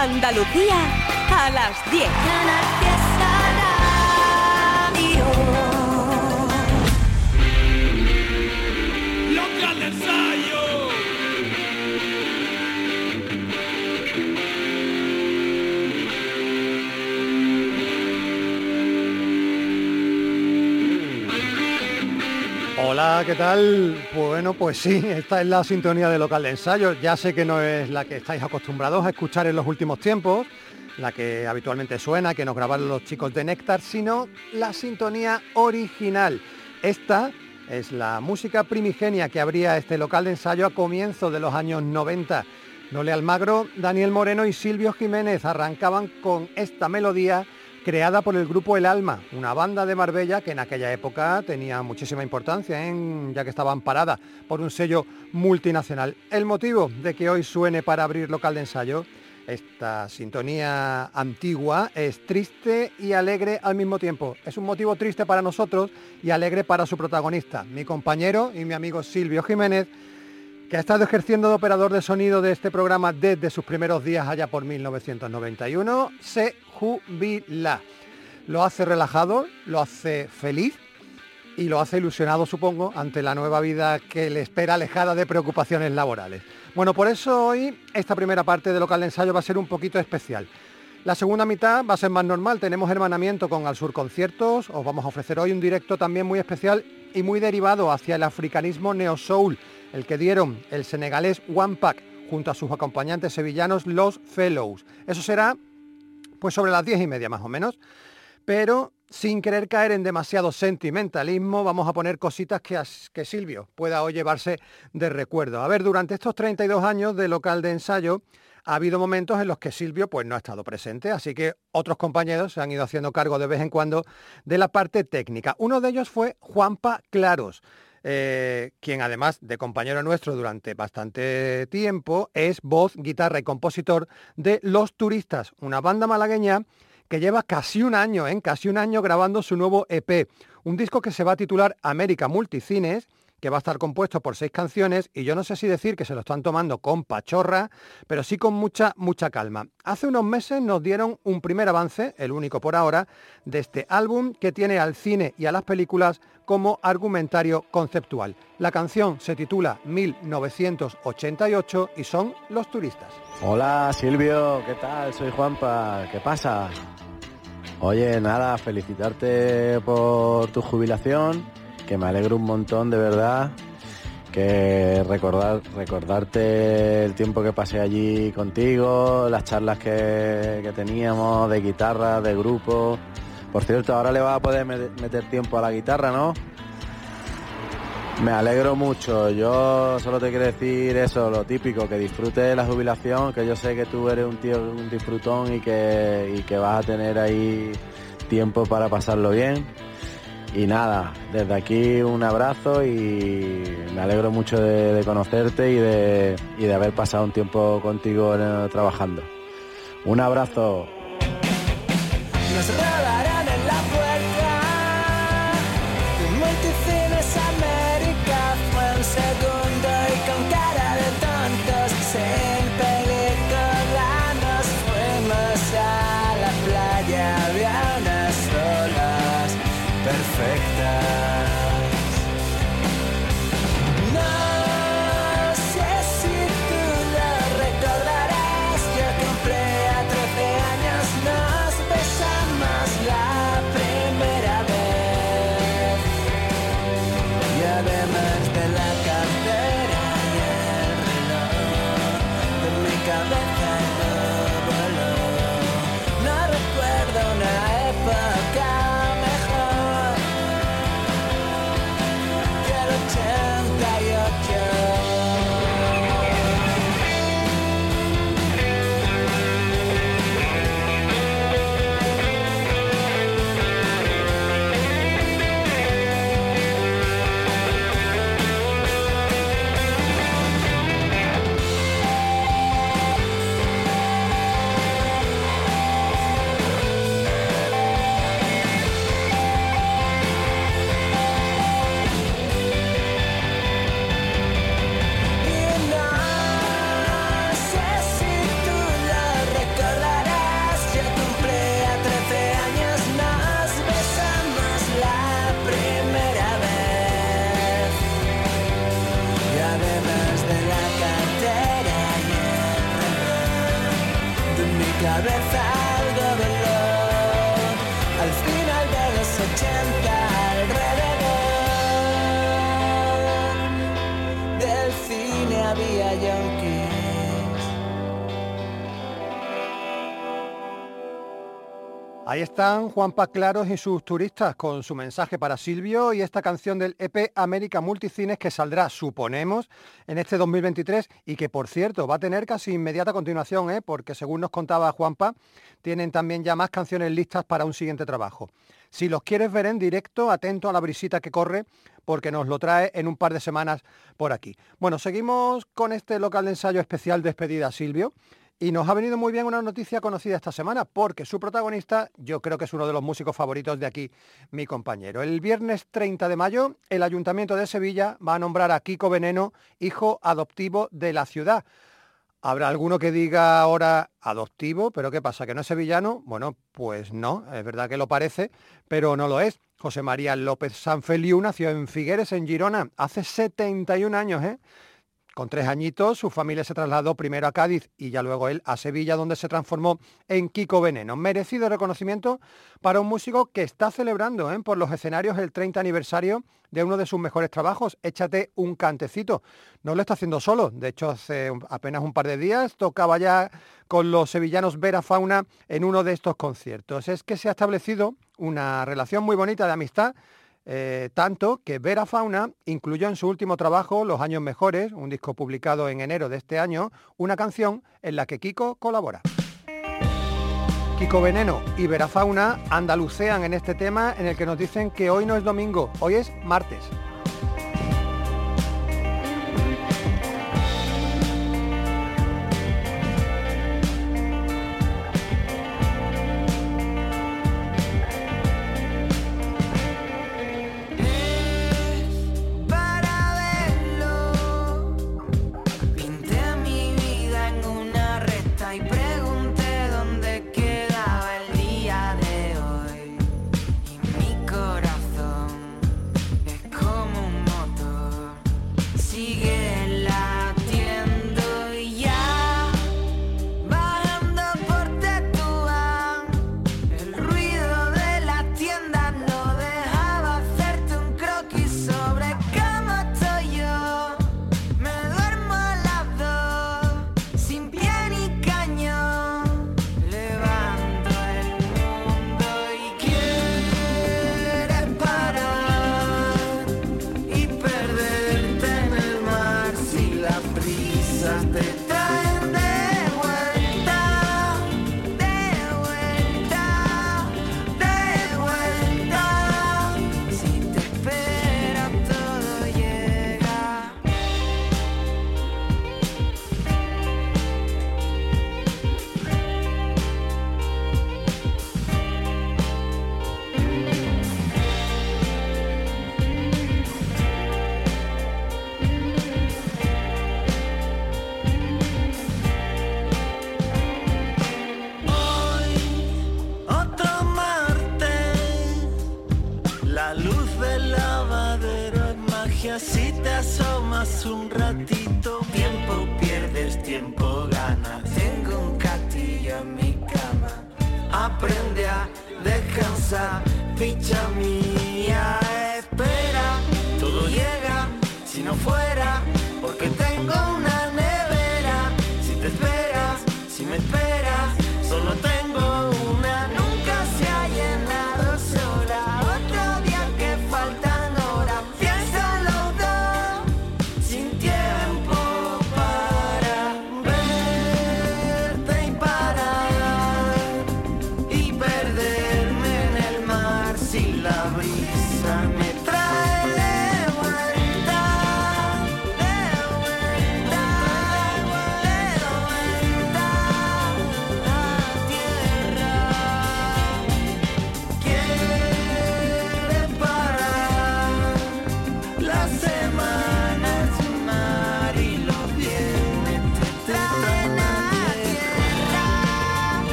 Andalucía a las 10. ¿Qué tal? Bueno, pues sí, esta es la sintonía de local de ensayo. Ya sé que no es la que estáis acostumbrados a escuchar en los últimos tiempos, la que habitualmente suena, que nos grabaron los chicos de Néctar, sino la sintonía original. Esta es la música primigenia que abría este local de ensayo a comienzos de los años 90. Nole Almagro, Daniel Moreno y Silvio Jiménez arrancaban con esta melodía creada por el grupo El Alma, una banda de Marbella que en aquella época tenía muchísima importancia, ¿eh? ya que estaba amparada por un sello multinacional. El motivo de que hoy suene para abrir local de ensayo, esta sintonía antigua, es triste y alegre al mismo tiempo. Es un motivo triste para nosotros y alegre para su protagonista, mi compañero y mi amigo Silvio Jiménez, que ha estado ejerciendo de operador de sonido de este programa desde sus primeros días allá por 1991, se jubila. Lo hace relajado, lo hace feliz y lo hace ilusionado, supongo, ante la nueva vida que le espera alejada de preocupaciones laborales. Bueno, por eso hoy esta primera parte de local de ensayo va a ser un poquito especial. La segunda mitad va a ser más normal, tenemos hermanamiento con Al Sur Conciertos, os vamos a ofrecer hoy un directo también muy especial y muy derivado hacia el africanismo neo-soul el que dieron el senegalés One Pack junto a sus acompañantes sevillanos los Fellows. Eso será pues sobre las diez y media más o menos. Pero sin querer caer en demasiado sentimentalismo, vamos a poner cositas que, que Silvio pueda hoy llevarse de recuerdo. A ver, durante estos 32 años de local de ensayo, ha habido momentos en los que Silvio pues, no ha estado presente, así que otros compañeros se han ido haciendo cargo de vez en cuando de la parte técnica. Uno de ellos fue Juanpa Claros. Eh, quien además de compañero nuestro durante bastante tiempo, es voz, guitarra y compositor de Los Turistas, una banda malagueña que lleva casi un año, ¿eh? casi un año grabando su nuevo EP, un disco que se va a titular América Multicines que va a estar compuesto por seis canciones y yo no sé si decir que se lo están tomando con pachorra, pero sí con mucha, mucha calma. Hace unos meses nos dieron un primer avance, el único por ahora, de este álbum que tiene al cine y a las películas como argumentario conceptual. La canción se titula 1988 y son Los Turistas. Hola Silvio, ¿qué tal? Soy Juanpa, ¿qué pasa? Oye, nada, felicitarte por tu jubilación que me alegro un montón de verdad, que recordar, recordarte el tiempo que pasé allí contigo, las charlas que, teníamos de guitarra, de grupo. Por cierto, ahora le vas a poder meter tiempo a la guitarra, ¿no? Me alegro mucho. Yo solo te quiero decir eso, lo típico, que disfrutes la jubilación, que yo sé que tú eres un tío, un disfrutón y que, y que vas a tener ahí tiempo para pasarlo bien. Y nada, desde aquí un abrazo y me alegro mucho de, conocerte y de, de, haber pasado un tiempo contigo trabajando. Un abrazo. Ahí están Juanpa Claros y sus turistas con su mensaje para Silvio y esta canción del EP América Multicines que saldrá, suponemos, en este 2023 y que, por cierto, va a tener casi inmediata continuación, ¿eh? porque según nos contaba Juanpa, tienen también ya más canciones listas para un siguiente trabajo. Si los quieres ver en directo, atento a la brisita que corre, porque nos lo trae en un par de semanas por aquí. Bueno, seguimos con este local de ensayo especial despedida Silvio. Y nos ha venido muy bien una noticia conocida esta semana, porque su protagonista yo creo que es uno de los músicos favoritos de aquí, mi compañero. El viernes 30 de mayo, el Ayuntamiento de Sevilla va a nombrar a Kiko Veneno hijo adoptivo de la ciudad. Habrá alguno que diga ahora adoptivo, pero ¿qué pasa? ¿Que no es sevillano? Bueno, pues no, es verdad que lo parece, pero no lo es. José María López Sanfeliu nació en Figueres, en Girona, hace 71 años, ¿eh? Con tres añitos, su familia se trasladó primero a Cádiz y ya luego él a Sevilla, donde se transformó en Kiko Veneno. Merecido reconocimiento para un músico que está celebrando ¿eh? por los escenarios el 30 aniversario de uno de sus mejores trabajos, Échate un cantecito. No lo está haciendo solo, de hecho hace apenas un par de días tocaba ya con los sevillanos Vera Fauna en uno de estos conciertos. Es que se ha establecido una relación muy bonita de amistad eh, tanto que Vera Fauna incluyó en su último trabajo, Los Años Mejores, un disco publicado en enero de este año, una canción en la que Kiko colabora. Kiko Veneno y Vera Fauna andalucean en este tema en el que nos dicen que hoy no es domingo, hoy es martes.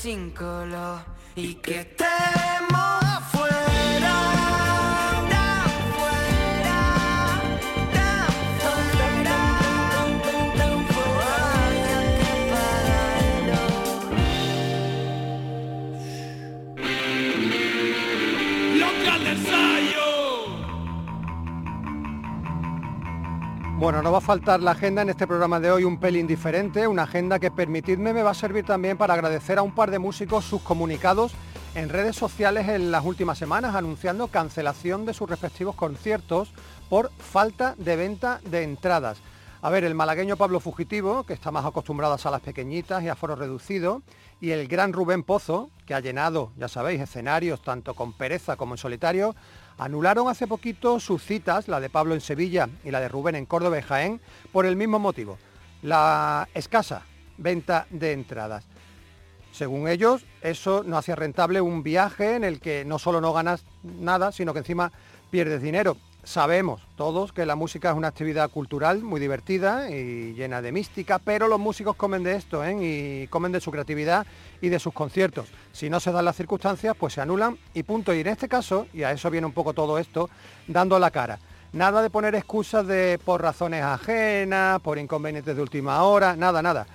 Sin color y que faltar la agenda en este programa de hoy un pelín diferente, una agenda que permitidme me va a servir también para agradecer a un par de músicos sus comunicados en redes sociales en las últimas semanas anunciando cancelación de sus respectivos conciertos por falta de venta de entradas. A ver, el malagueño Pablo Fugitivo, que está más acostumbrado a salas pequeñitas y a foros reducidos, y el gran Rubén Pozo, que ha llenado, ya sabéis, escenarios tanto con pereza como en solitario, anularon hace poquito sus citas, la de Pablo en Sevilla y la de Rubén en Córdoba y Jaén, por el mismo motivo, la escasa venta de entradas. Según ellos, eso no hacía rentable un viaje en el que no solo no ganas nada, sino que encima pierdes dinero. Sabemos todos que la música es una actividad cultural muy divertida y llena de mística, pero los músicos comen de esto ¿eh? y comen de su creatividad y de sus conciertos. Si no se dan las circunstancias, pues se anulan y punto. Y en este caso, y a eso viene un poco todo esto, dando la cara. Nada de poner excusas de por razones ajenas, por inconvenientes de última hora, nada, nada.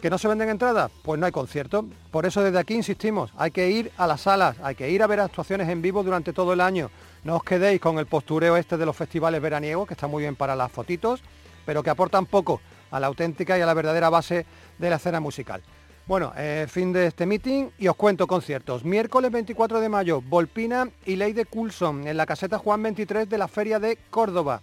¿Que no se venden entradas? Pues no hay concierto. Por eso desde aquí insistimos, hay que ir a las salas, hay que ir a ver actuaciones en vivo durante todo el año. No os quedéis con el postureo este de los festivales veraniegos, que está muy bien para las fotitos, pero que aportan poco a la auténtica y a la verdadera base de la escena musical. Bueno, eh, fin de este meeting y os cuento conciertos. Miércoles 24 de mayo, Volpina y Ley de Coulson en la caseta Juan 23 de la Feria de Córdoba.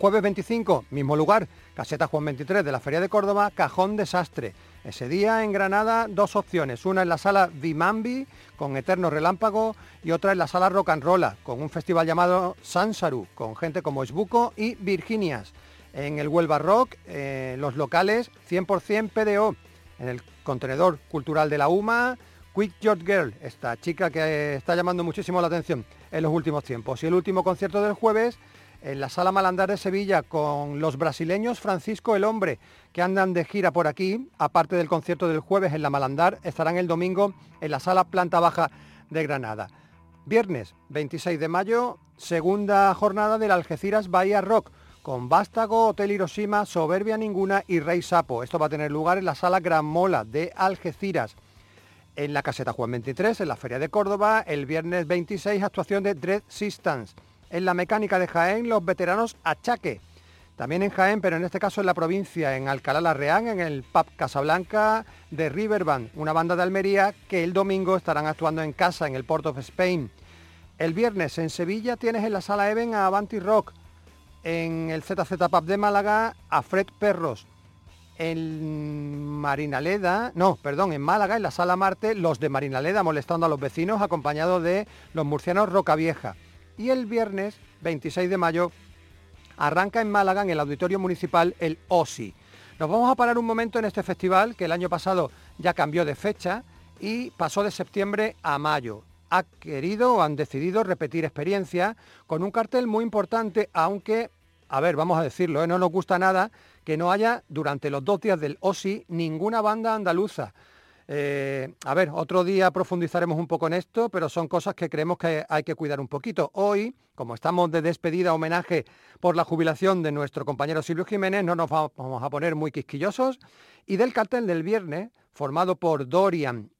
Jueves 25, mismo lugar, caseta Juan 23 de la Feria de Córdoba, Cajón Desastre. Ese día en Granada dos opciones, una en la sala Dimambi con Eterno Relámpago y otra en la sala Rock and Rolla con un festival llamado Sansaru con gente como Esbuco y Virginias. En el Huelva Rock, eh, los locales 100% PDO. En el contenedor cultural de la UMA, Quick George Girl, esta chica que está llamando muchísimo la atención en los últimos tiempos. Y el último concierto del jueves en la Sala Malandar de Sevilla con los brasileños Francisco el Hombre, que andan de gira por aquí, aparte del concierto del jueves en la Malandar, estarán el domingo en la Sala Planta Baja de Granada. Viernes 26 de mayo, segunda jornada del Algeciras Bahía Rock, con Vástago, Hotel Hiroshima, Soberbia Ninguna y Rey Sapo. Esto va a tener lugar en la Sala Gran Mola de Algeciras. En la caseta Juan 23, en la Feria de Córdoba, el viernes 26, actuación de Dread Sistance en la mecánica de Jaén los veteranos Achaque. También en Jaén, pero en este caso en la provincia, en Alcalá la Real, en el pub Casablanca de Riverband, una banda de Almería que el domingo estarán actuando en casa, en el Port of Spain. El viernes en Sevilla tienes en la Sala Even a Avanti Rock, en el ZZ Pub de Málaga a Fred Perros, en Marinaleda, no, perdón, en Málaga, en la Sala Marte, los de Marinaleda molestando a los vecinos, acompañados de los murcianos Roca Vieja y el viernes 26 de mayo arranca en Málaga, en el Auditorio Municipal, el OSI. Nos vamos a parar un momento en este festival que el año pasado ya cambió de fecha y pasó de septiembre a mayo. Ha querido o han decidido repetir experiencia con un cartel muy importante, aunque, a ver, vamos a decirlo, ¿eh? no nos gusta nada que no haya durante los dos días del OSI ninguna banda andaluza. Eh, a ver, otro día profundizaremos un poco en esto, pero son cosas que creemos que hay que cuidar un poquito. Hoy, como estamos de despedida, homenaje por la jubilación de nuestro compañero Silvio Jiménez, no nos vamos a poner muy quisquillosos. Y del cartel del viernes, formado por Dorian,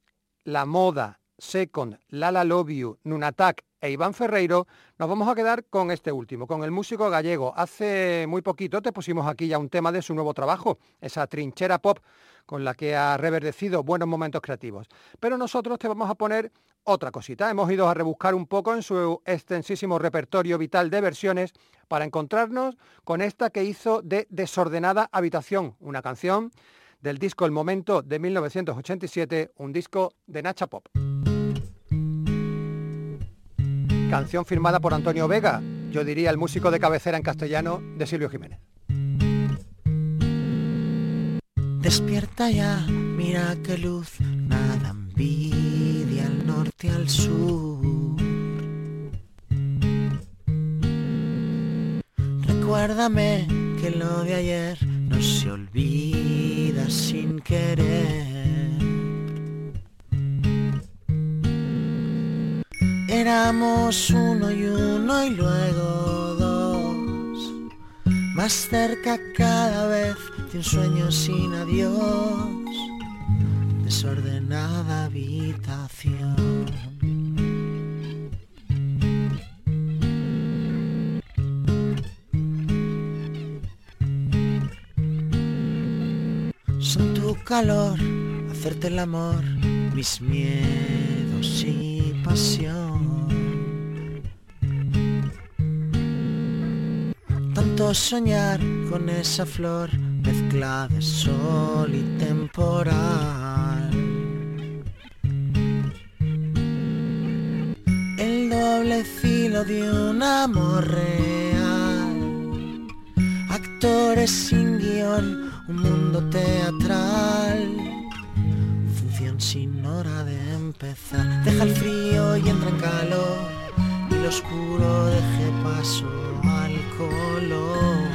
La Moda, Second, Lala Love You, Nunatak e Iván Ferreiro, nos vamos a quedar con este último, con el músico gallego. Hace muy poquito te pusimos aquí ya un tema de su nuevo trabajo, esa trinchera pop con la que ha reverdecido buenos momentos creativos. Pero nosotros te vamos a poner otra cosita. Hemos ido a rebuscar un poco en su extensísimo repertorio vital de versiones para encontrarnos con esta que hizo de Desordenada Habitación, una canción del disco El Momento de 1987, un disco de Nacha Pop. Canción firmada por Antonio Vega, yo diría el músico de cabecera en castellano de Silvio Jiménez. Despierta ya, mira qué luz, nada envidia al norte al sur. Recuérdame que lo de ayer no se olvida sin querer. Éramos uno y uno y luego dos, más cerca cada vez de un sueño sin adiós, desordenada habitación. Son tu calor, hacerte el amor, mis miedos y pasión. Tanto soñar con esa flor, mezcla de sol y temporal. El doble filo de un amor real. Actores sin guion, un mundo teatral. Función sin hora de empezar. Deja el frío y entra en calor. Y lo oscuro deje paso al color.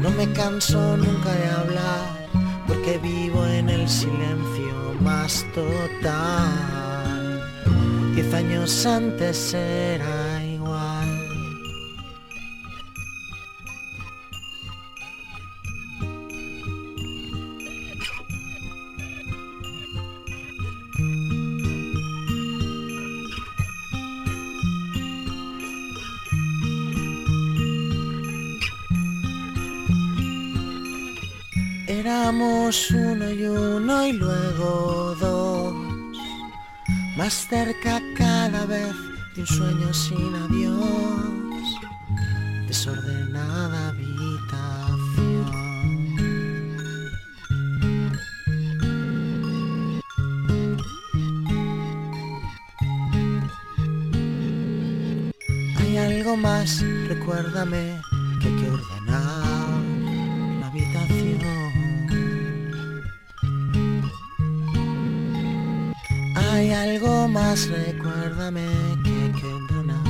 No me canso nunca de hablar, porque vivo en el silencio más total. Diez años antes era Éramos uno y uno y luego dos, más cerca cada vez de un sueño sin adiós, desordenada habitación. Hay algo más, recuérdame más, recuérdame que hay que ordenar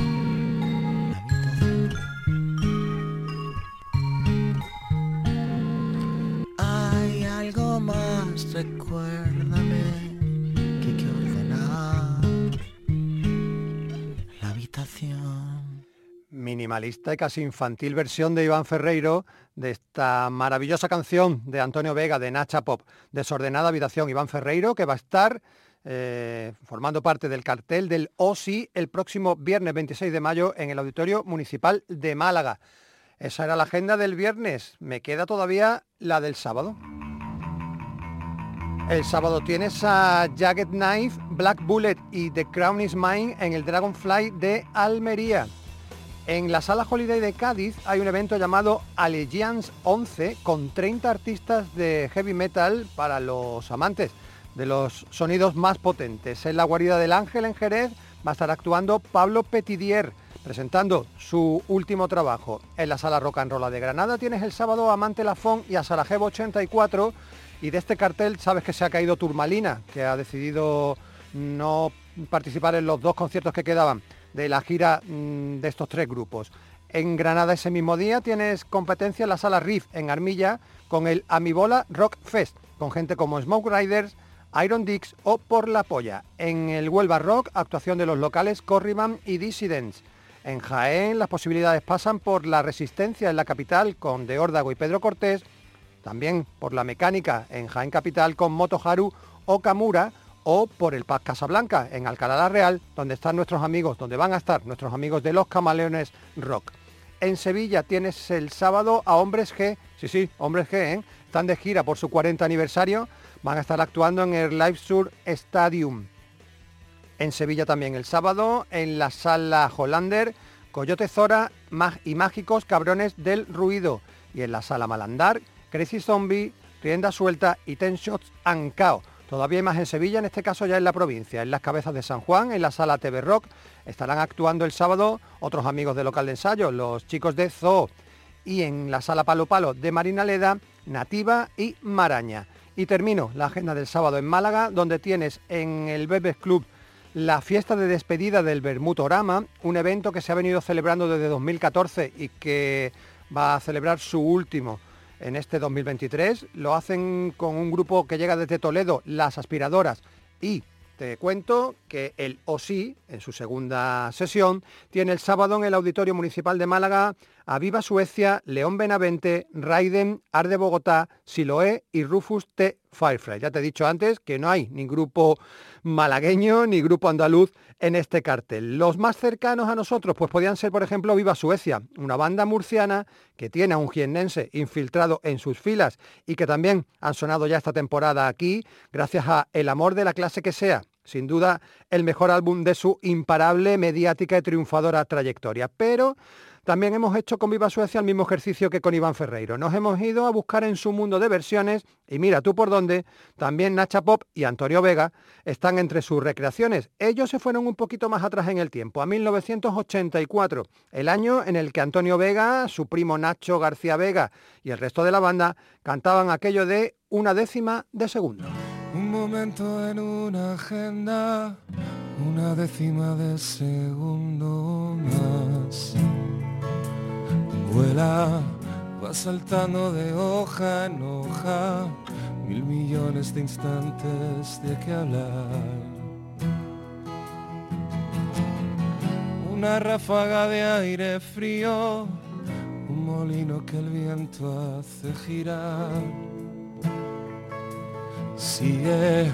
la habitación. Hay algo más, recuérdame que hay que ordenar la habitación. Minimalista y casi infantil versión de Iván Ferreiro de esta maravillosa canción de Antonio Vega de Nacha Pop, Desordenada Habitación. Iván Ferreiro que va a estar eh, formando parte del cartel del OSI el próximo viernes 26 de mayo en el Auditorio Municipal de Málaga. Esa era la agenda del viernes. Me queda todavía la del sábado. El sábado tienes a Jagged Knife, Black Bullet y The Crown is Mine en el Dragonfly de Almería. En la sala Holiday de Cádiz hay un evento llamado Allegiance 11 con 30 artistas de heavy metal para los amantes de los sonidos más potentes. En la guarida del Ángel en Jerez va a estar actuando Pablo Petidier presentando su último trabajo. En la sala Rock and Roll de Granada tienes el sábado a Amante Lafón y a Sarajevo 84 y de este cartel sabes que se ha caído Turmalina, que ha decidido no participar en los dos conciertos que quedaban de la gira mm, de estos tres grupos. En Granada ese mismo día tienes competencia en la sala Riff en Armilla con el Amibola Rock Fest, con gente como Smoke Riders, Iron Dix o Por la Polla. En el Huelva Rock, actuación de los locales Corriman y Dissidents. En Jaén las posibilidades pasan por la resistencia en la capital con De Órdago y Pedro Cortés, también por la mecánica en Jaén Capital con Motoharu o Kamura o por el Paz Casablanca en Alcalá la Real, donde están nuestros amigos, donde van a estar nuestros amigos de los Camaleones Rock. En Sevilla tienes el sábado a Hombres G, sí, sí, Hombres G, ¿eh? están de gira por su 40 aniversario, van a estar actuando en el Live Sur Stadium. En Sevilla también el sábado, en la sala Hollander, Coyote Zora y Mágicos Cabrones del Ruido. Y en la sala Malandar, Crazy Zombie, Rienda Suelta y Ten Shots and Cao. Todavía hay más en Sevilla, en este caso ya en la provincia, en las cabezas de San Juan, en la sala TV Rock. Estarán actuando el sábado otros amigos de local de ensayo, los chicos de Zoo. Y en la sala Palo Palo de Marina Leda, Nativa y Maraña. Y termino la agenda del sábado en Málaga, donde tienes en el Bebes Club la fiesta de despedida del Bermutorama, un evento que se ha venido celebrando desde 2014 y que va a celebrar su último en este 2023. Lo hacen con un grupo que llega desde Toledo, Las Aspiradoras, y Te cuento que el OSI, en su segunda sesión, tiene el sábado en el Auditorio Municipal de Málaga a Viva Suecia, León Benavente, Raiden, Arde Bogotá, Siloé y Rufus T. Firefly. Ya te he dicho antes que no hay ni grupo malagueño ni grupo andaluz en este cartel. Los más cercanos a nosotros pues podían ser, por ejemplo, Viva Suecia, una banda murciana que tiene a un jiennense infiltrado en sus filas y que también han sonado ya esta temporada aquí gracias a El amor de la clase que sea, sin duda el mejor álbum de su imparable, mediática y triunfadora trayectoria. Pero también hemos hecho con Viva Suecia el mismo ejercicio que con Iván Ferreiro. Nos hemos ido a buscar en su mundo de versiones y mira tú por dónde, también Nacha Pop y Antonio Vega están entre sus recreaciones. Ellos se fueron un poquito más atrás en el tiempo, a 1984, el año en el que Antonio Vega, su primo Nacho García Vega y el resto de la banda cantaban aquello de una décima de segundo. Momento en una agenda, una décima de segundo más. Vuela, va saltando de hoja en hoja, mil millones de instantes de que hablar. Una ráfaga de aire frío, un molino que el viento hace girar Sigue,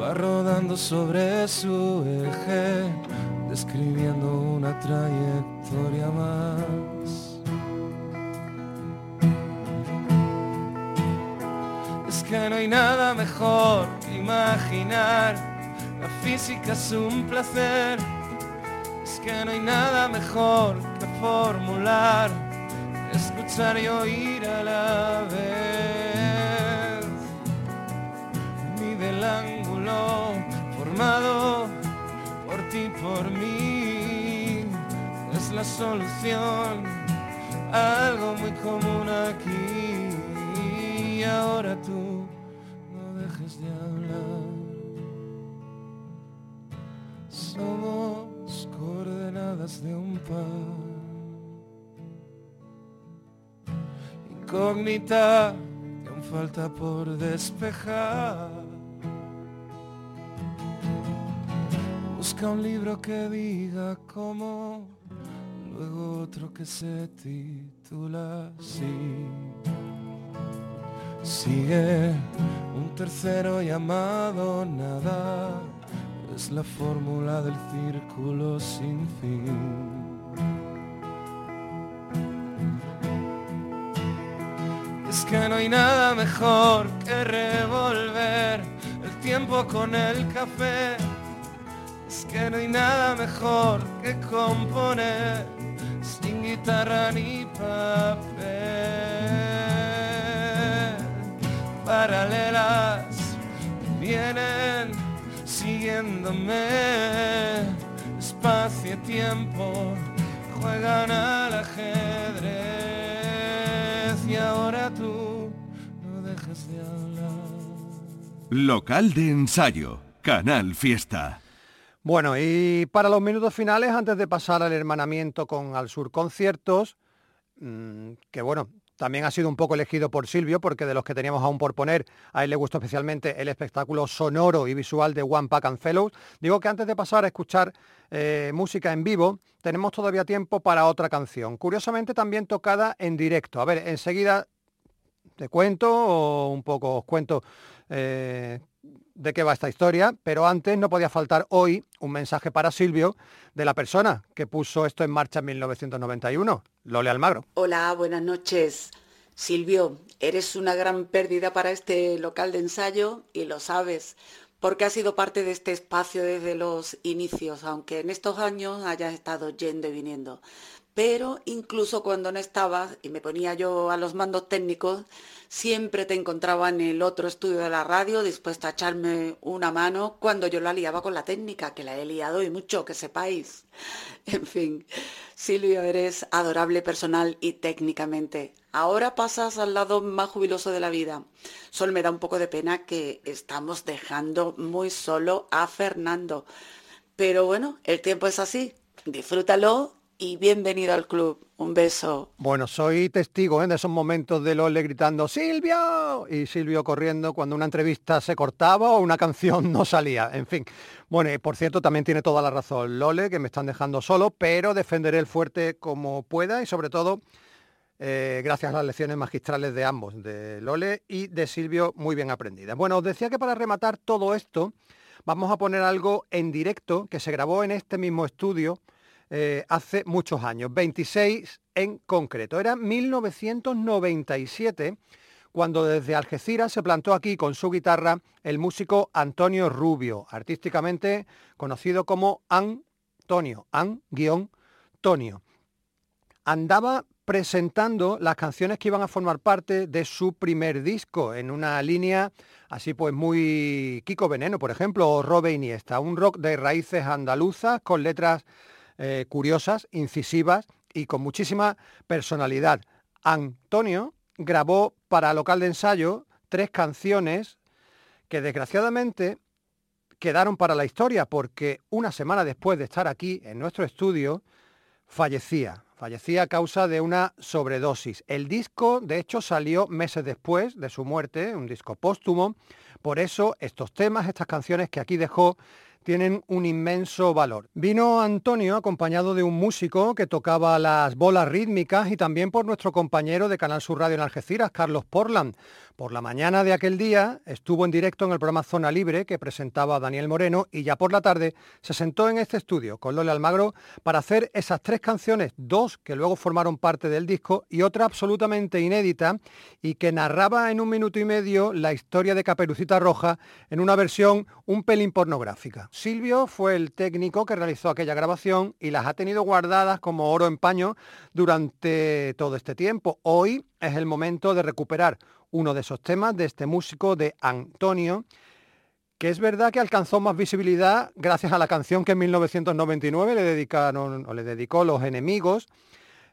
va rodando sobre su eje, describiendo una trayectoria más. Es que no hay nada mejor que imaginar, la física es un placer. Es que no hay nada mejor que formular, escuchar y oír a la vez del ángulo formado por ti, por mí. Es la solución algo muy común aquí. Y ahora tú no dejes de hablar. Somos coordenadas de un par. Incógnita que aún falta por despejar. Busca un libro que diga cómo, luego otro que se titula así. Sigue un tercero llamado nada, es la fórmula del círculo sin fin. Es que no hay nada mejor que revolver el tiempo con el café que no hay nada mejor que componer sin guitarra ni papel. Paralelas vienen siguiéndome. Espacio y tiempo juegan al ajedrez y ahora tú no dejes de hablar. Local de ensayo, Canal Fiesta. Bueno, y para los minutos finales, antes de pasar al hermanamiento con Al Sur Conciertos, mmm, que bueno, también ha sido un poco elegido por Silvio, porque de los que teníamos aún por poner, a él le gustó especialmente el espectáculo sonoro y visual de One Pack and Fellows. Digo que antes de pasar a escuchar eh, música en vivo, tenemos todavía tiempo para otra canción. Curiosamente también tocada en directo. A ver, enseguida te cuento o un poco os cuento eh, de qué va esta historia, pero antes no podía faltar hoy un mensaje para Silvio de la persona que puso esto en marcha en 1991, Lole Almagro. Hola, buenas noches. Silvio, eres una gran pérdida para este local de ensayo y lo sabes, porque has sido parte de este espacio desde los inicios, aunque en estos años hayas estado yendo y viniendo. Pero incluso cuando no estabas y me ponía yo a los mandos técnicos, siempre te encontraba en el otro estudio de la radio dispuesta a echarme una mano cuando yo la liaba con la técnica, que la he liado y mucho, que sepáis. En fin, Silvio, eres adorable personal y técnicamente. Ahora pasas al lado más jubiloso de la vida. Solo me da un poco de pena que estamos dejando muy solo a Fernando. Pero bueno, el tiempo es así. Disfrútalo y bienvenido al club. Un beso. Bueno, soy testigo ¿eh? de esos momentos de Lole gritando ¡Silvio! y Silvio corriendo cuando una entrevista se cortaba o una canción no salía. En fin. Bueno, y por cierto, también tiene toda la razón Lole, que me están dejando solo, pero defenderé el fuerte como pueda y sobre todo eh, gracias a las lecciones magistrales de ambos, de Lole y de Silvio, muy bien aprendidas. Bueno, os decía que para rematar todo esto, vamos a poner algo en directo que se grabó en este mismo estudio eh, hace muchos años, 26 en concreto. Era 1997 cuando desde Algeciras se plantó aquí con su guitarra el músico Antonio Rubio, artísticamente conocido como Antonio, An-Tonio. Andaba presentando las canciones que iban a formar parte de su primer disco, en una línea así pues muy Kiko Veneno, por ejemplo, o Robe Iniesta, un rock de raíces andaluzas con letras eh, curiosas, incisivas y con muchísima personalidad. Antonio grabó para local de ensayo tres canciones que desgraciadamente quedaron para la historia porque una semana después de estar aquí en nuestro estudio fallecía. Fallecía a causa de una sobredosis. El disco, de hecho, salió meses después de su muerte, un disco póstumo. Por eso estos temas, estas canciones que aquí dejó, tienen un inmenso valor. Vino Antonio acompañado de un músico que tocaba las bolas rítmicas y también por nuestro compañero de Canal Sur Radio en Algeciras, Carlos Portland. Por la mañana de aquel día estuvo en directo en el programa Zona Libre que presentaba Daniel Moreno y ya por la tarde se sentó en este estudio con Lola Almagro para hacer esas tres canciones, dos que luego formaron parte del disco y otra absolutamente inédita y que narraba en un minuto y medio la historia de Caperucita Roja en una versión un pelín pornográfica. Silvio fue el técnico que realizó aquella grabación y las ha tenido guardadas como oro en paño durante todo este tiempo. Hoy es el momento de recuperar uno de esos temas de este músico de Antonio, que es verdad que alcanzó más visibilidad gracias a la canción que en 1999 le dedicaron o le dedicó Los Enemigos,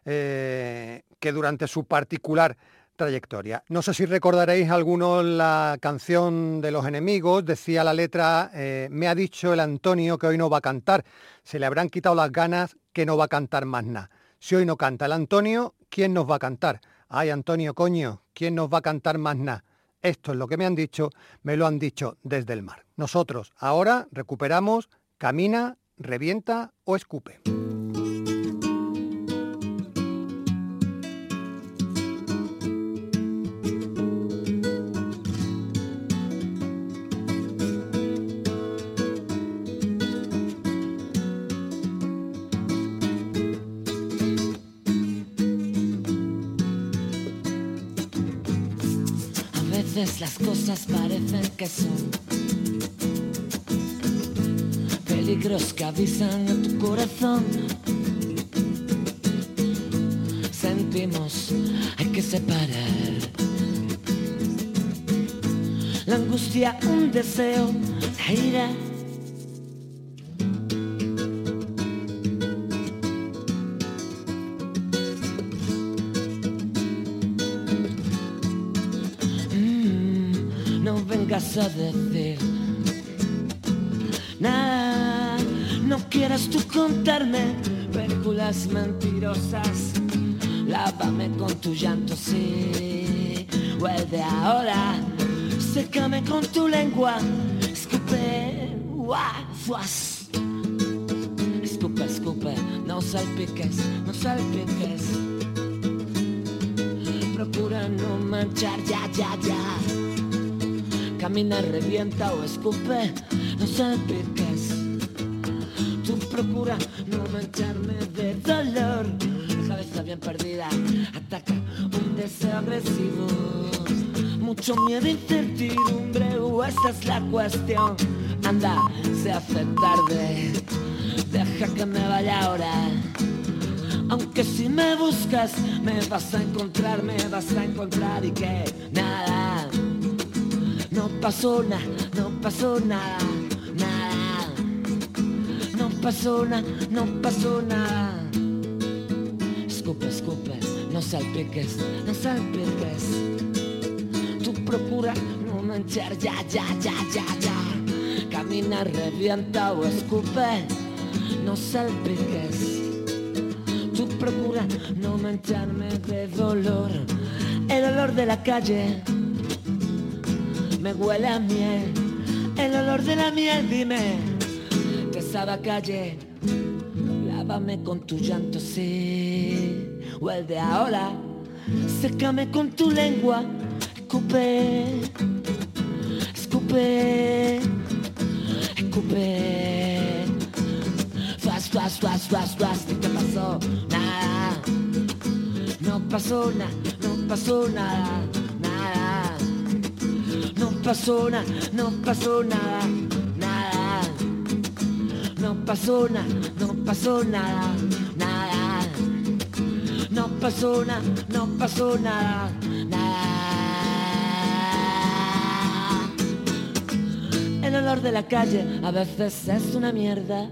eh, que durante su particular trayectoria. No sé si recordaréis alguno la canción de Los Enemigos, decía la letra, eh, me ha dicho el Antonio que hoy no va a cantar, se le habrán quitado las ganas que no va a cantar más nada. Si hoy no canta el Antonio, ¿quién nos va a cantar? Ay, Antonio, coño, ¿quién nos va a cantar más nada? Esto es lo que me han dicho, me lo han dicho desde el mar. Nosotros ahora recuperamos Camina, Revienta o Escupe. Que son peligros que avisan a tu corazón. Sentimos, hay que separar la angustia, un deseo, la decir nada. No quieras tú contarme películas mentirosas. Lávame con tu llanto, sí. Vuelve ahora, sécame con tu lengua. Escupe, fuas. Escupe, escupe, no salpiques, no salpiques. Camina, revienta o escupe, no salpiques. Tú procura no mancharme de dolor. Cabeza bien perdida ataca un deseo agresivo. Mucho miedo, incertidumbre, o esa es la cuestión. Anda, se hace tarde, deja que me vaya ahora. Aunque si me buscas, me vas a encontrar, me vas a encontrar y que nada no pasó nada, no pasó nada, nada. No pasó nada, no pasó nada. Escupe, escupe, no salpiques, no salpiques. Tú procura no manchar, ya, ya, ya, ya, ya. Camina, revienta o escupe, no salpiques. procura no mancharme de dolor. El olor de la calle me huele a miel. El olor de la miel, dime, pesada calle, lávame con tu llanto, sí. O el de ahora, sécame con tu lengua, escupe, escupe, escupe. Fast, fast, fast, fast, fast, ¿qué pasó? Nada, no pasó nada, no pasó nada. No pasó nada, no pasó nada, nada. No pasó nada, no pasó nada, nada. No pasó nada, no pasó nada, nada. El olor de la calle a veces es una mierda.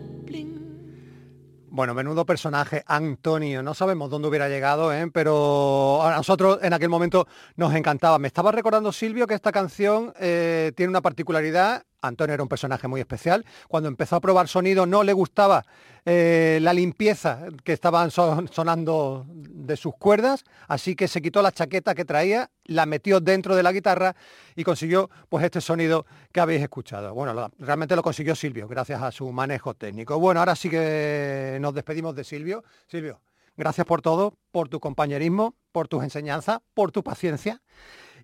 Bueno, menudo personaje, Antonio. No sabemos dónde hubiera llegado, ¿eh? pero a nosotros en aquel momento nos encantaba. Me estaba recordando, Silvio, que esta canción eh, tiene una particularidad. Antonio era un personaje muy especial. Cuando empezó a probar sonido no le gustaba eh, la limpieza que estaban son- sonando de sus cuerdas, así que se quitó la chaqueta que traía, la metió dentro de la guitarra y consiguió pues este sonido que habéis escuchado. Bueno, realmente lo consiguió Silvio, gracias a su manejo técnico. Bueno, ahora sí que nos despedimos de Silvio. Silvio, gracias por todo, por tu compañerismo, por tus enseñanzas, por tu paciencia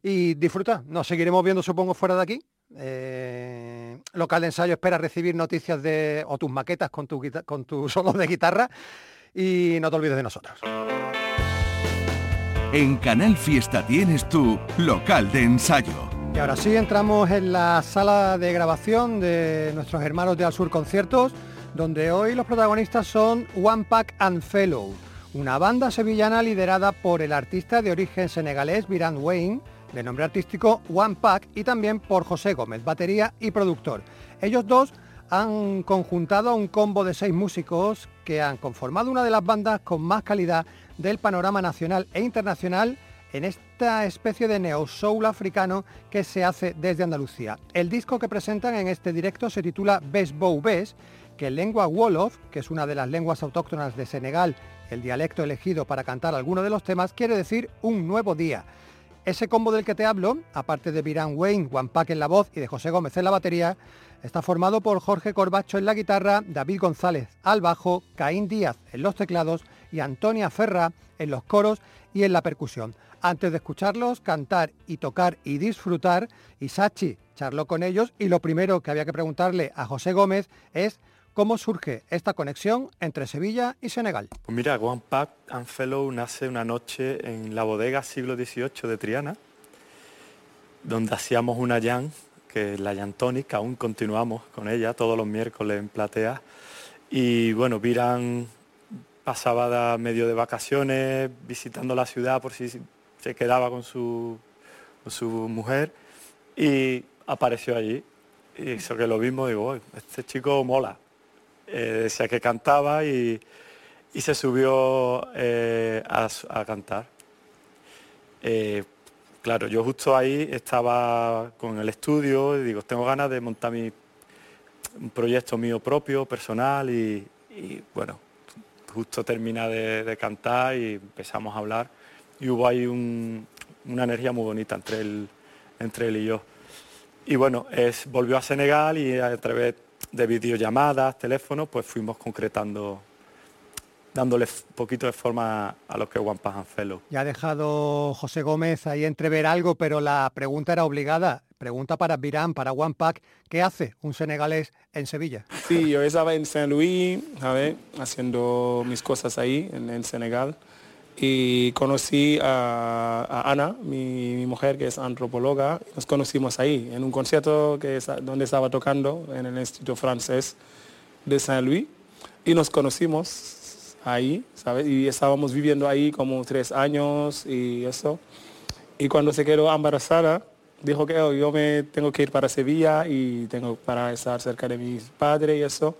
y disfruta. Nos seguiremos viendo, supongo, fuera de aquí. Eh, local de ensayo espera recibir noticias de o tus maquetas con tu con tu solo de guitarra y no te olvides de nosotros. En Canal Fiesta tienes tu local de ensayo. Y ahora sí entramos en la sala de grabación de nuestros hermanos de Al Sur Conciertos, donde hoy los protagonistas son One Pack and Fellow, una banda sevillana liderada por el artista de origen senegalés Viran Wayne, de nombre artístico One Pack, y también por José Gómez, batería y productor. Ellos dos han conjuntado un combo de seis músicos que han conformado una de las bandas con más calidad del panorama nacional e internacional en esta especie de neo soul africano que se hace desde Andalucía. El disco que presentan en este directo se titula Bes Bow Bes, que en lengua Wolof, que es una de las lenguas autóctonas de Senegal, el dialecto elegido para cantar alguno de los temas, quiere decir un nuevo día. Ese combo del que te hablo, aparte de Viran Wayne, Juan Pac en la voz y de José Gómez en la batería, está formado por Jorge Corbacho en la guitarra, David González al bajo, Caín Díaz en los teclados y Antonia Ferra en los coros y en la percusión. Antes de escucharlos, cantar y tocar y disfrutar, Isachi charló con ellos y lo primero que había que preguntarle a José Gómez es cómo surge esta conexión entre Sevilla y Senegal. Pues mira, One Pack and nace una noche en la bodega siglo XVIII de Triana, donde hacíamos una jam, que es la Jam Tonic, aún continuamos con ella todos los miércoles en Platea. Y bueno, Viran pasaba medio de vacaciones visitando la ciudad por si se quedaba con su, con su mujer y apareció allí. Y eso que lo vimos, digo, "Uy, este chico mola. Eh, decía que cantaba y, y se subió eh, a, a cantar. Eh, claro, yo justo ahí estaba con el estudio y digo, tengo ganas de montar mi, un proyecto mío propio, personal y, bueno, justo termina de, de cantar y empezamos a hablar y hubo ahí un- una energía muy bonita entre él, entre él y yo. Y bueno, es, volvió a Senegal y a través de videollamadas, teléfonos, pues fuimos concretando, dándole un poquito de forma a lo que es One Pass and. Ya ha dejado José Gómez ahí entrever algo, pero la pregunta era obligada. Pregunta para Virán, para One Pack, ¿qué hace un senegalés en Sevilla? Sí, yo estaba en Saint Louis, ¿sabe? haciendo mis cosas ahí en, en Senegal. Y conocí a, Ana, mi, mi mujer que es antropóloga. Nos conocimos ahí, en un concierto que es- donde estaba tocando en el Instituto Francés de Saint Louis. Y nos conocimos ahí, ¿sabes? Y estábamos viviendo ahí como tres años y eso. Y cuando se quedó embarazada, dijo que "Oh, yo me tengo que ir para Sevilla y tengo para estar cerca de mis padres y eso.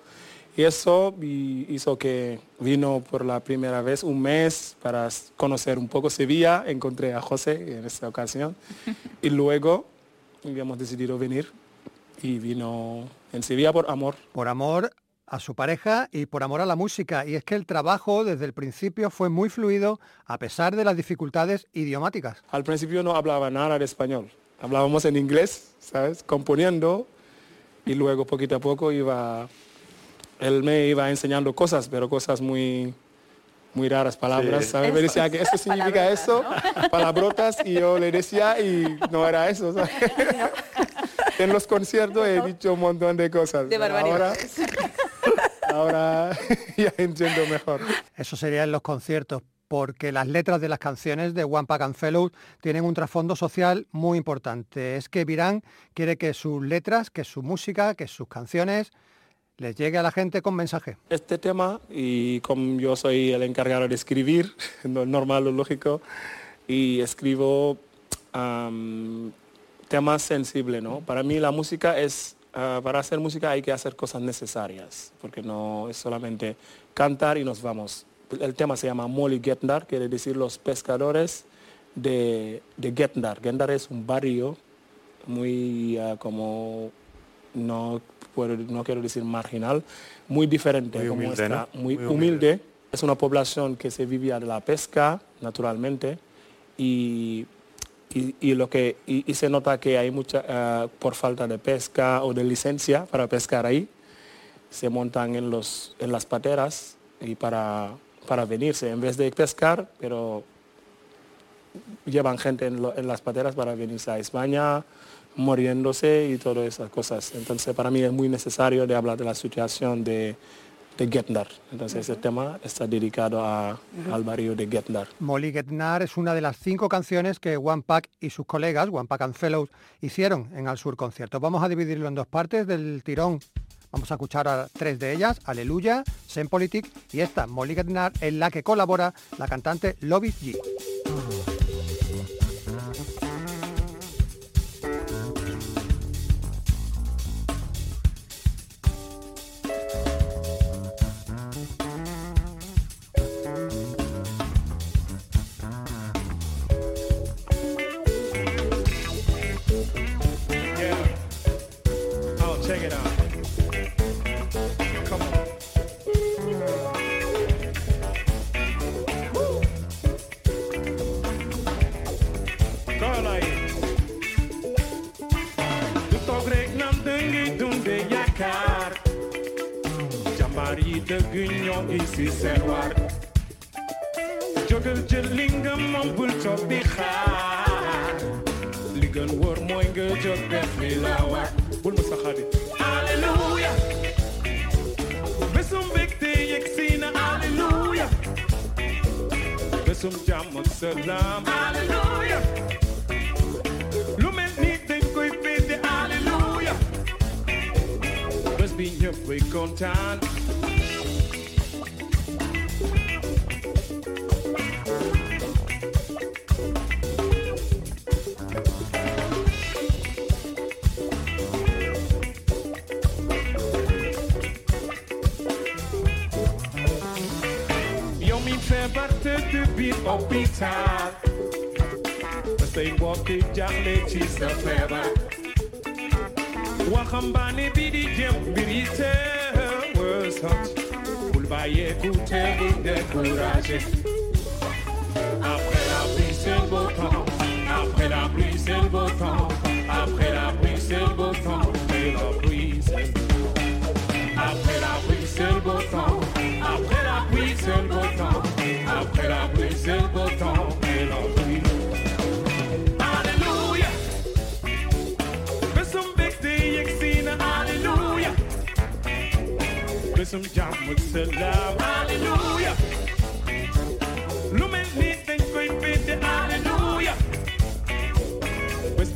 Y eso hizo que vino por la primera vez un mes para conocer un poco Sevilla. Encontré a José en esta ocasión. Y luego habíamos decidido venir y vino en Sevilla por amor. Por amor a su pareja y por amor a la música. Y es que el trabajo desde el principio fue muy fluido a pesar de las dificultades idiomáticas. Al principio no hablaba nada de español. Hablábamos en inglés, ¿sabes? Componiendo y luego poquito a poco iba, él me iba enseñando cosas, pero cosas muy, muy raras palabras, Sí. ¿sabes? Me decía que eso significa eso, palabrotas, y yo le decía y no era eso, ¿sabes? en los conciertos he dicho un montón de cosas. De pero ahora, ya entiendo mejor. Eso sería en los conciertos, porque las letras de las canciones de One Pack and Fellows tienen un trasfondo social muy importante. Es que Virán quiere que sus letras, que su música, que sus canciones les llegue a la gente con mensaje. Este tema, y como yo soy el encargado de escribir, normal, lo lógico, y escribo temas sensibles, ¿no? Para mí la música es, ah, para hacer música hay que hacer cosas necesarias, porque no es solamente cantar y nos vamos. El tema se llama Molly Getndar, quiere decir los pescadores de, de. Getndar es un barrio muy ah, como, no, puedo- no quiero decir marginal, muy diferente, Muy como humilde, está, ¿no? muy, Muy humilde. humilde. Es una población que se vivía de la pesca, naturalmente, y, y, y lo que, y, y se nota que hay mucha, ah, por falta de pesca o de licencia para pescar ahí, se montan en, los, en las pateras y para, para venirse, en vez de pescar, pero llevan gente en, lo- en las pateras para venirse a España, muriéndose y todas esas cosas. Entonces para mí es muy necesario de hablar de la situación de, de Getndar. Entonces ese tema está dedicado a- al barrio de Getndar. Molly Getnar es una de las cinco canciones que One Pack y sus colegas, One Pack and Fellows, hicieron en Al Sur Concierto. Vamos a dividirlo en dos partes del tirón. Vamos a escuchar a tres de ellas, Aleluya, Politic y esta, Molly Getnar, en la que colabora la cantante Lobby G. c'est le beau temps après la pluie c'est le beau temps et la pluie c'est le après la pluie c'est le beau temps après la pluie c'est le beau temps après la pluie c'est le beau temps et la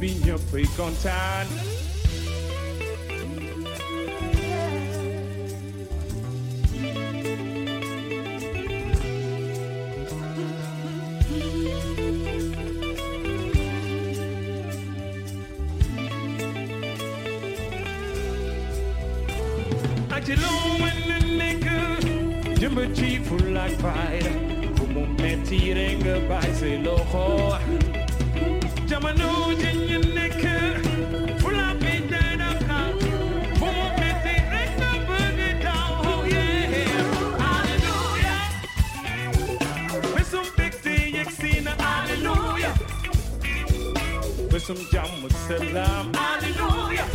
vinha foi contar. Jumbo chief like pride, hear metirenge by se lojo some jam with salam. Hallelujah.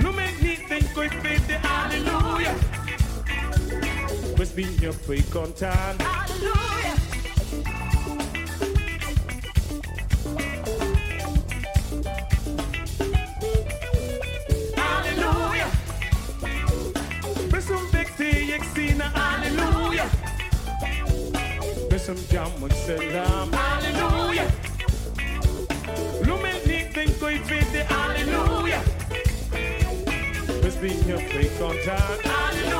No make me think quick with the hallelujah. Must be your freak on time. Hallelujah. Vamos celebrar. Aleluia. Lumen liegt durch bitte. Aleluia. Wir spielen hier Faith on time.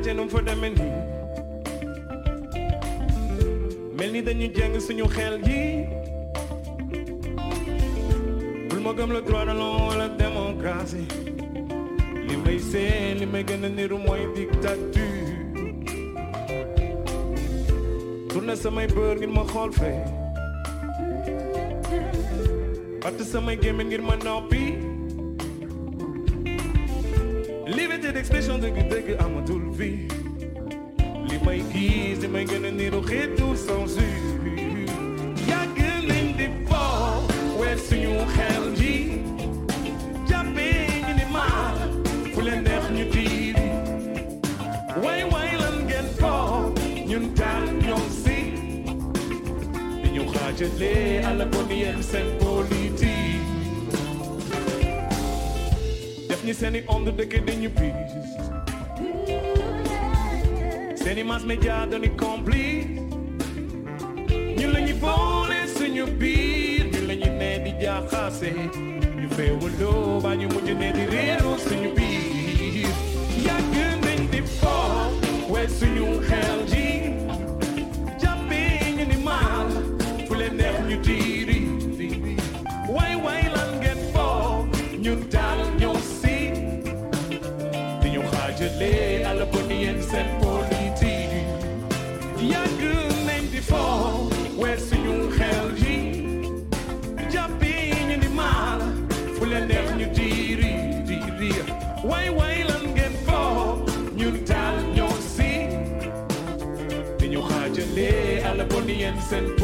Laajte nu mu fa demee nii. Mel ni dañu le droit de l'homme wala démocratie. Li may seen li may gën a niru mooy dictature. Tourné samay bër ngir ma xool fee. Batt samay ngir liberté d'expression dëgg dëgg seen politique def ñi seeni onde dëkk dañu piis seeni mass média dañu complice ñu la ñu boole suñu biir ñu la ñu ne di jaaxaase ñu féewaloo ba ñu mujj ne di réeroo suñu biir yàgg nañ di foo we suñu xel ji dancing.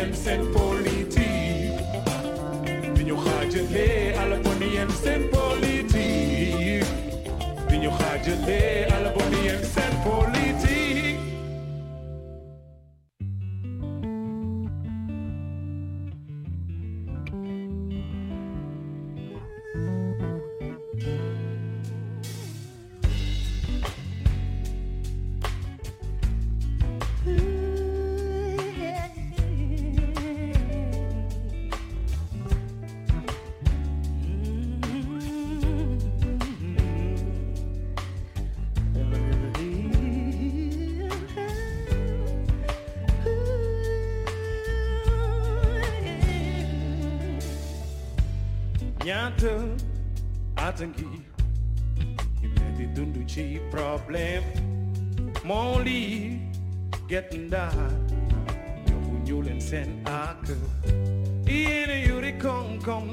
Alaponiensen Politi. Dinyo hajele Alaponiensen Politi. Dinyo hajele Alaponiensen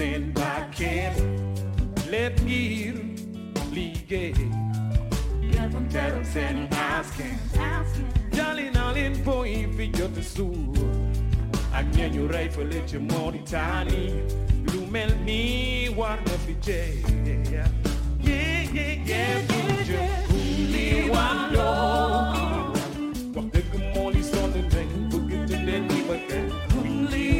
sin I can't let me ligue. Levantar sin asking. Darling, darling, boy, if you're the soul. Agnello rifle e moritani. Lumel mi guarda fije. Yeah, yeah, yeah, yeah. Only one law. Wat ik hem al is dan de denk, boeken te den die bekend. Only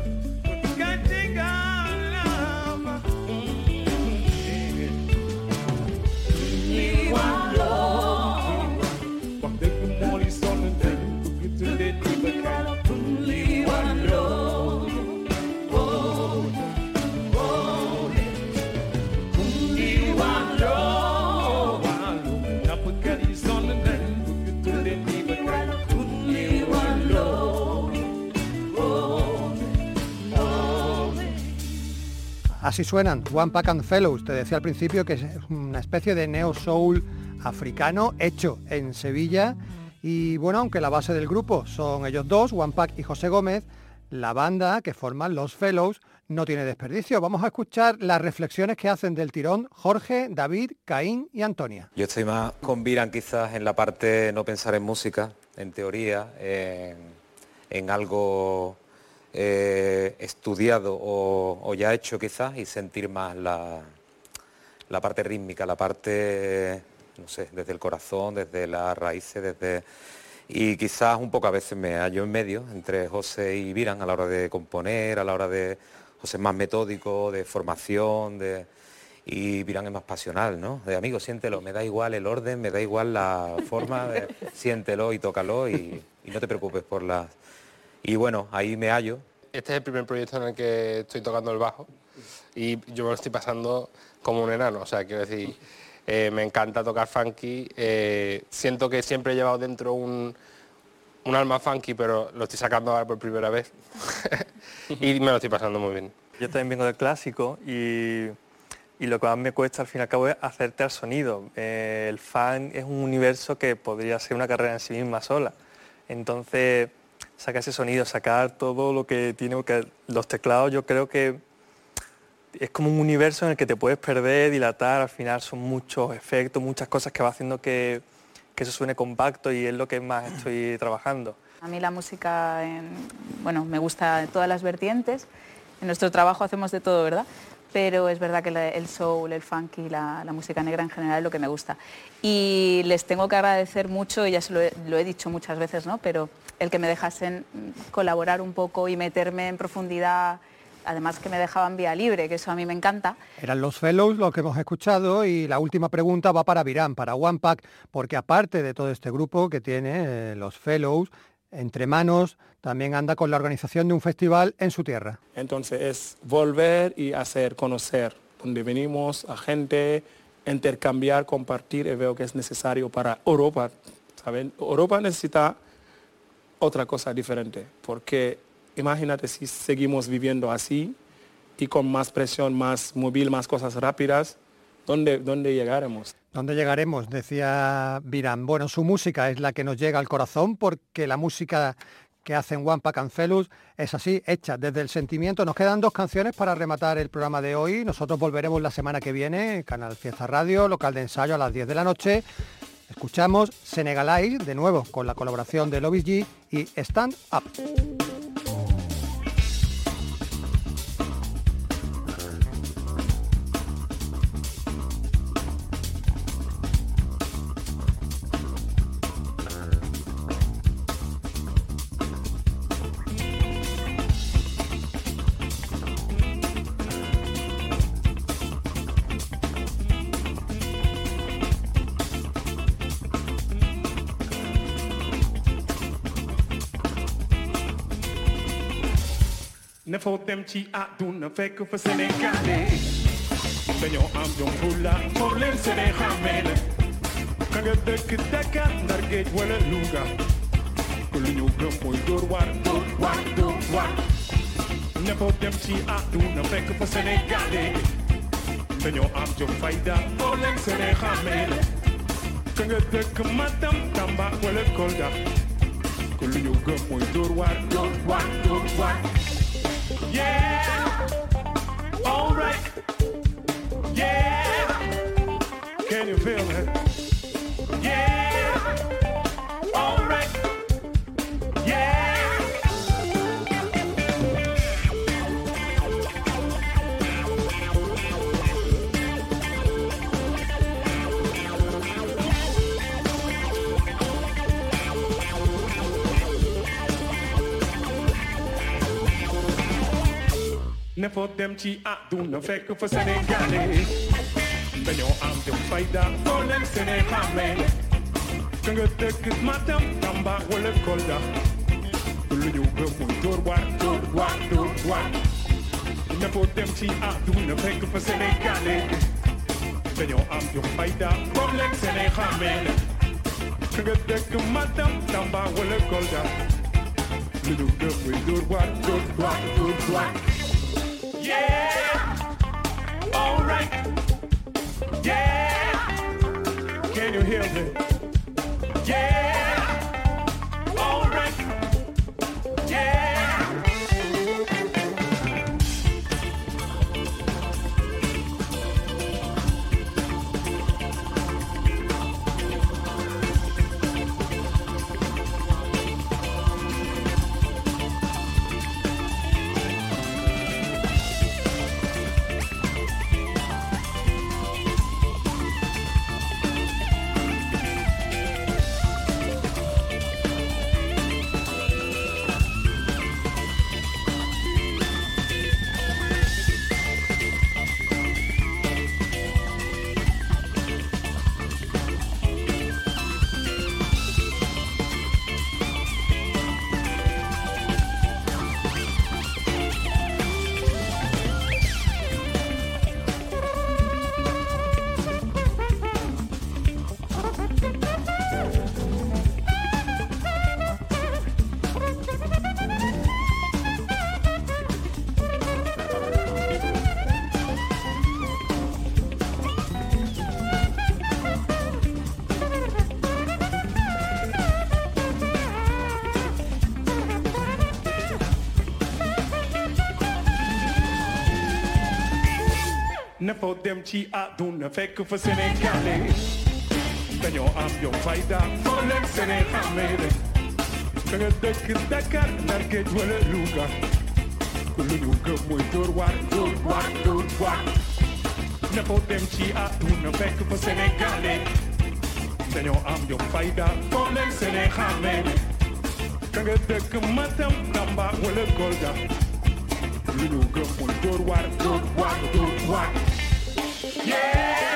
Así suenan One Pack and Fellows. Te decía al principio que es una especie de neo soul africano hecho en Sevilla. Y bueno, aunque la base del grupo son ellos dos, One Pack y José Gómez, la banda que forman los Fellows no tiene desperdicio. Vamos a escuchar las reflexiones que hacen del tirón Jorge, David, Caín y Antonia. Yo estoy más con Viran quizás en la parte no pensar en música, en teoría, en, en algo eh, estudiado o, o ya hecho quizás y sentir más la, la parte rítmica, la parte, no sé, desde el corazón, desde las raíces, desde... Y quizás un poco a veces me hallo en medio entre José y Viran a la hora de componer, a la hora de... José es más metódico, de formación, de... Y Viran es más pasional, ¿no? De amigo, siéntelo, me da igual el orden, me da igual la forma, de, siéntelo y tócalo y, y no te preocupes por las... Y bueno, ahí me hallo. Este es el primer proyecto en el que estoy tocando el bajo y yo me lo estoy pasando como un enano, o sea, quiero decir, eh, me encanta tocar funky, eh, siento que siempre he llevado dentro un, un alma funky, pero lo estoy sacando ahora por primera vez y me lo estoy pasando muy bien. Yo también vengo del clásico y, y lo que más me cuesta al fin y al cabo es hacerte al sonido. Eh, el fan es un universo que podría ser una carrera en sí misma sola. Entonces, sacar ese sonido, sacar todo lo que tiene, que los teclados yo creo que es como un universo en el que te puedes perder, dilatar, al final son muchos efectos, muchas cosas que va haciendo que, que eso suene compacto y es lo que más estoy trabajando. A mí la música, bueno, me gusta todas las vertientes. En nuestro trabajo hacemos de todo, ¿verdad? Pero es verdad que el soul, el funk y la, música negra en general es lo que me gusta. Y les tengo que agradecer mucho, y ya se lo he, dicho muchas veces, ¿no? Pero el que me dejasen colaborar un poco y meterme en profundidad además que me dejaban vía libre, que eso a mí me encanta. Eran los fellows los que hemos escuchado y la última pregunta va para Virán, para One Pack, porque aparte de todo este grupo que tiene eh, los fellows, entre manos también anda con la organización de un festival en su tierra. Entonces es volver y hacer conocer donde venimos a gente, intercambiar, compartir y veo que es necesario para Europa. ¿saben? Europa necesita otra cosa diferente porque imagínate si seguimos viviendo así y con más presión, más móvil, más cosas rápidas, ¿dónde, dónde llegaremos? ¿Dónde llegaremos? Decía Virán. Bueno, su música es la que nos llega al corazón porque la música que hacen Wampa Cancelus es así, hecha desde el sentimiento. Nos quedan dos canciones para rematar el programa de hoy. Nosotros volveremos la semana que viene, Canal Fiesta Radio, local de ensayo a las 10 de la noche. Escuchamos Senegalais, de nuevo, con la colaboración de Lobis G y Stand Up. Fo dem ci àdduna fekk fa sénégalais dañoo am jom fulla moom leen sene xàmmee la ka nga dëkk Dakar Ndar Géej wala Louga ko lu ñu gëm mooy dóor waar dóor dóor dem ci fekk fa sénégalais dañoo am jom fayda moom leen sene xàmmee la ka nga dëkk Matam Tamba wala Kolda ko lu ñu gëm mooy dóor dóor dóor Yeah, ne fo dem ci àdduna fekk fa sénégalais dañoo am jom fayda foo leen sene xàmmee ka nga dëkk Matam Tamba wala Kolda. Lu ñu gëm muy dóor waar dóor waar dóor waar ne fo dem ci àdduna sénégalais am fayda Matam Tamba wala Kolda. Lu waar dóor waar Yeah, all right. Yeah, can you hear me? out them cheat act don't affect you for Senegal. Then you arm, your fighter, for them Senegal made it. Kaya dekit dekar, narket wala lugar. Kulo nyuga moy dorwar, dorwar, dorwar. Nepo them cheat act don't affect you for Senegal. Then you arm, your fighter, for them Senegal made it. Kaya dekit matam, namba wala for Kulo nyuga good dorwar, good dorwar yeah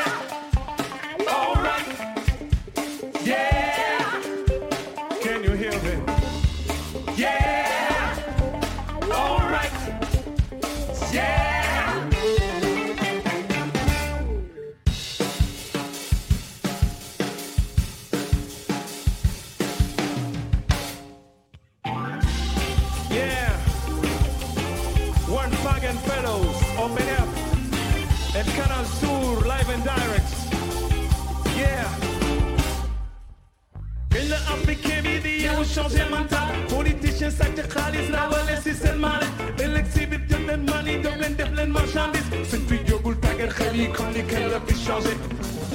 ni kenn la fi changé.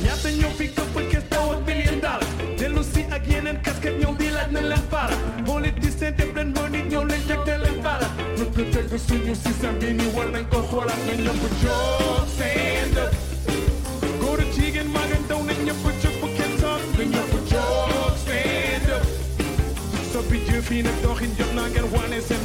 ñaata ñoo fi këpp taw ak billion dollar. dellu si ak yeneen casquette ñëw di laaj na leen. Politicien def leen money, ñëw leen teg te leen para. ñu ko teg suñu système bi nii war nañ ko xoolaat na ñëpp jóg stand up. góor ak jigéen mag ak ndaw na ñëpp jóg bu kenn toog na ñëpp jóg stand up. soppi jëf yi nag ngeen seen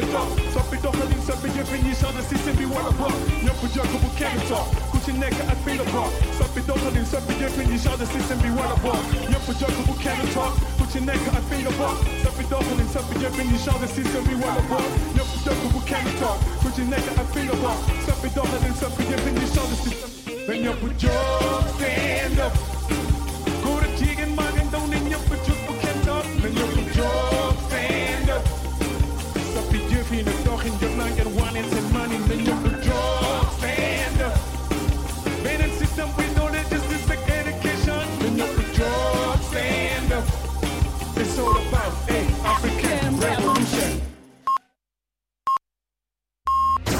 Canada Top it doch allerdings ein bisschen bin ich an, das ist wie Wallabra Ja, für Jaco von Canada Kuschen Necker at Billabra Top it doch allerdings ein bisschen bin ich an, das ist wie Wallabra Ja, für Jaco von Canada Kuschen Necker at Billabra Top it doch allerdings ein bisschen bin ich an, das ist your Wallabra Ja, für Jaco von Canada Kuschen Necker at Billabra Top it doch allerdings ein bisschen bin ich an, das ist Wenn ihr put Jaco stand up Gute Tiegen magen, don't in your for Jaco Canada Wenn ihr für Jaco